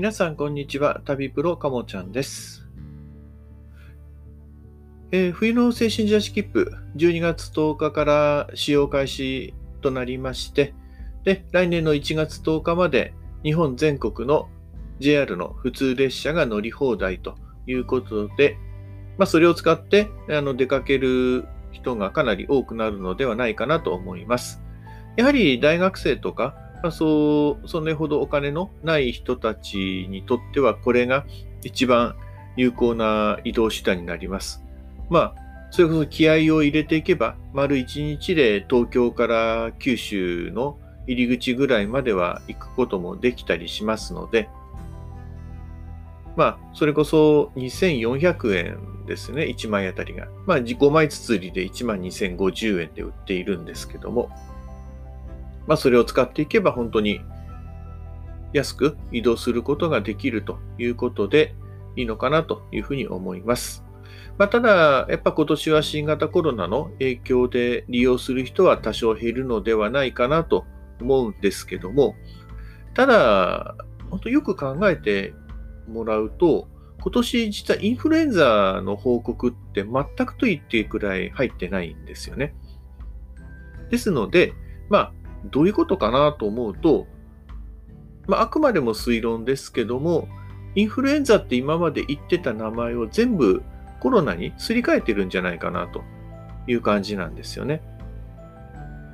皆さん、こんにちは。旅プロかもちゃんです。えー冬の精神者切符、12月10日から使用開始となりまして、で、来年の1月10日まで日本全国の JR の普通列車が乗り放題ということで、まあ、それを使ってあの出かける人がかなり多くなるのではないかなと思います。やはり大学生とか、まあ、そう、それほどお金のない人たちにとっては、これが一番有効な移動手段になります。まあ、それこそ気合を入れていけば、丸一日で東京から九州の入り口ぐらいまでは行くこともできたりしますので、まあ、それこそ2400円ですね、1枚あたりが。まあ、5枚包りで1万2050円で売っているんですけども、まあ、それを使っていけば本当に安く移動することができるということでいいのかなというふうに思います。まあ、ただ、やっぱ今年は新型コロナの影響で利用する人は多少減るのではないかなと思うんですけども、ただ、本当よく考えてもらうと、今年実はインフルエンザの報告って全くと言っていいくらい入ってないんですよね。ですので、まあ、どういうことかなと思うと、まあ、あくまでも推論ですけども、インフルエンザって今まで言ってた名前を全部コロナにすり替えてるんじゃないかなという感じなんですよね。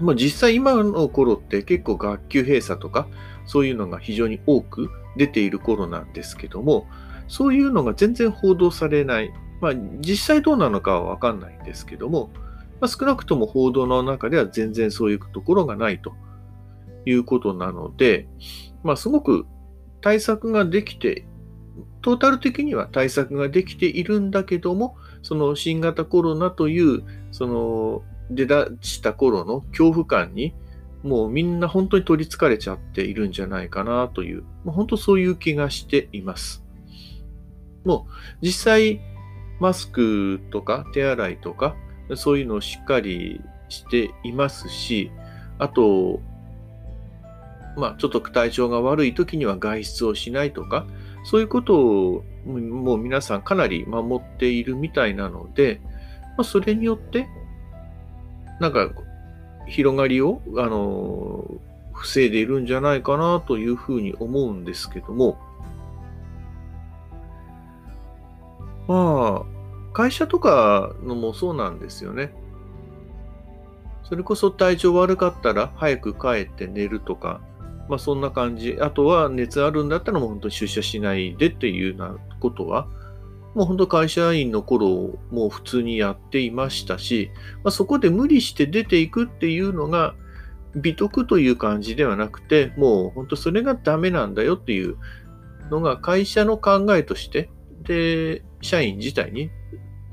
もう実際今の頃って結構学級閉鎖とかそういうのが非常に多く出ている頃なんですけども、そういうのが全然報道されない。まあ実際どうなのかはわかんないんですけども、まあ、少なくとも報道の中では全然そういうところがないということなので、まあすごく対策ができて、トータル的には対策ができているんだけども、その新型コロナという、その出だした頃の恐怖感に、もうみんな本当に取り憑かれちゃっているんじゃないかなという、もう本当そういう気がしています。もう実際、マスクとか手洗いとか、そういうのをしっかりしていますし、あと、まあ、ちょっと体調が悪い時には外出をしないとか、そういうことをもう皆さんかなり守っているみたいなので、まあ、それによって、なんか、広がりを、あの、防いでいるんじゃないかなというふうに思うんですけども、まあ、会社とかのもそうなんですよね。それこそ体調悪かったら早く帰って寝るとか、まあそんな感じ。あとは熱あるんだったらもう本当に出社しないでっていうようなことは、もう本当会社員の頃もう普通にやっていましたし、まあ、そこで無理して出ていくっていうのが美徳という感じではなくて、もう本当それがダメなんだよっていうのが会社の考えとして、で、社員自体に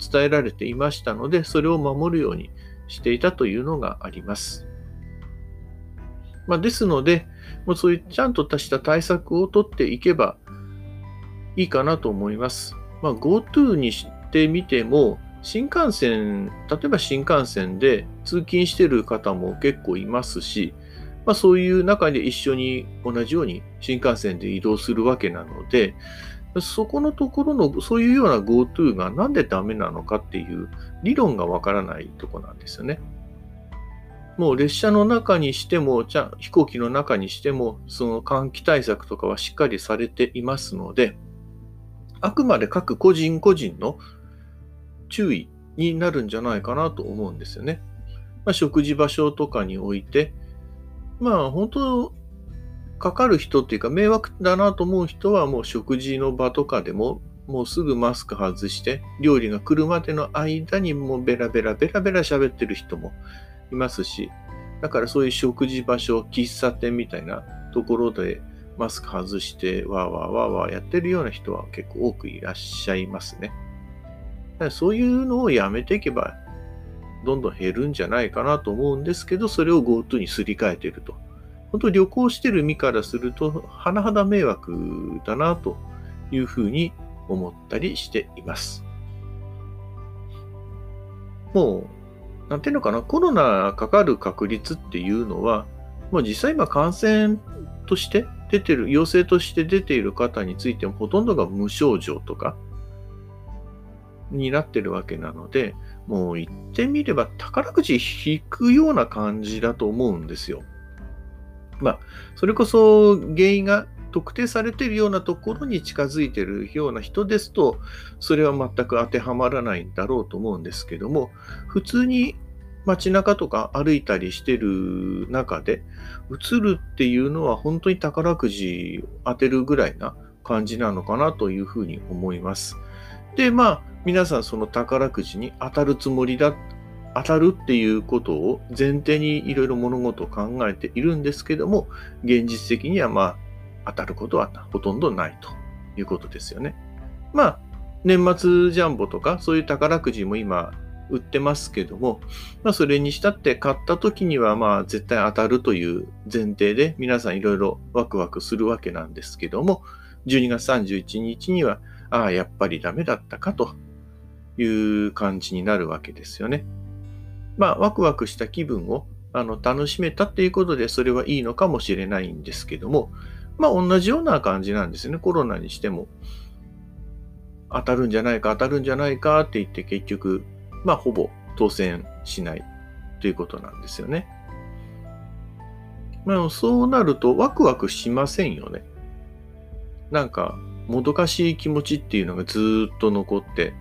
伝えられていましたので、それを守るようにしていたというのがあります。まあ、ですので、もうそういうちゃんとした対策を取っていけばいいかなと思います。まあ、GoTo にしてみても、新幹線、例えば新幹線で通勤してる方も結構いますし、まあ、そういう中で一緒に同じように新幹線で移動するわけなので、そこのところの、そういうような GoTo がなんでダメなのかっていう理論がわからないとこなんですよね。もう列車の中にしても、じゃ飛行機の中にしても、その換気対策とかはしっかりされていますので、あくまで各個人個人の注意になるんじゃないかなと思うんですよね。まあ、食事場所とかにおいて、まあ本当、かかる人っていうか迷惑だなと思う人はもう食事の場とかでももうすぐマスク外して料理が来るまでの間にもうベラベラベラベラ喋ってる人もいますしだからそういう食事場所喫茶店みたいなところでマスク外してわーわーわーわーやってるような人は結構多くいらっしゃいますね。だからそういうのをやめていけばどんどん減るんじゃないかなと思うんですけどそれを GoTo にすり替えてると。本当旅行してる身からすると、甚だ迷惑だなというふうに思ったりしています。もう、なんていうのかな、コロナかかる確率っていうのは、もう実際今感染として出てる、陽性として出ている方についてもほとんどが無症状とかになってるわけなので、もう言ってみれば宝くじ引くような感じだと思うんですよ。まあ、それこそ原因が特定されているようなところに近づいているような人ですと、それは全く当てはまらないんだろうと思うんですけども、普通に街中とか歩いたりしてる中で、映るっていうのは本当に宝くじ当てるぐらいな感じなのかなというふうに思います。で、まあ、皆さんその宝くじに当たるつもりだ、当たるっていうことを前提にいろいろ物事を考えているんですけども、現実的にはまあ、当たることはほとんどないということですよね。まあ、年末ジャンボとかそういう宝くじも今売ってますけども、まあ、それにしたって買った時にはまあ絶対当たるという前提で皆さんいろいろワクワクするわけなんですけども、12月31日には、ああ、やっぱりダメだったかという感じになるわけですよね。まあ、ワクワクした気分をあの楽しめたっていうことで、それはいいのかもしれないんですけども、まあ、同じような感じなんですね。コロナにしても。当たるんじゃないか、当たるんじゃないかって言って結局、まあ、ほぼ当選しないということなんですよね。まあ、そうなるとワクワクしませんよね。なんか、もどかしい気持ちっていうのがずっと残って、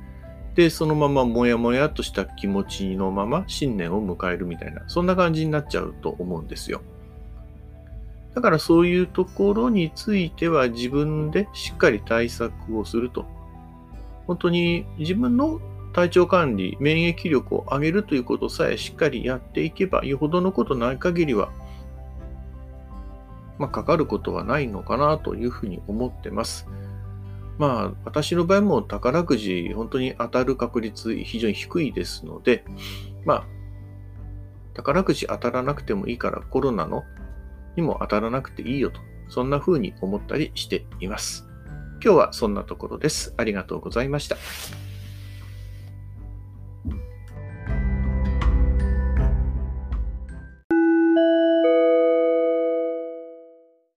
で、そのままもやもやとした気持ちのまま新年を迎えるみたいな、そんな感じになっちゃうと思うんですよ。だからそういうところについては自分でしっかり対策をすると。本当に自分の体調管理、免疫力を上げるということさえしっかりやっていけば、よほどのことない限りは、まあ、かかることはないのかなというふうに思ってます。まあ、私の場合も宝くじ、本当に当たる確率非常に低いですので、まあ、宝くじ当たらなくてもいいからコロナのにも当たらなくていいよと、そんな風に思ったりしています。今日はそんなところです。ありがとうございました。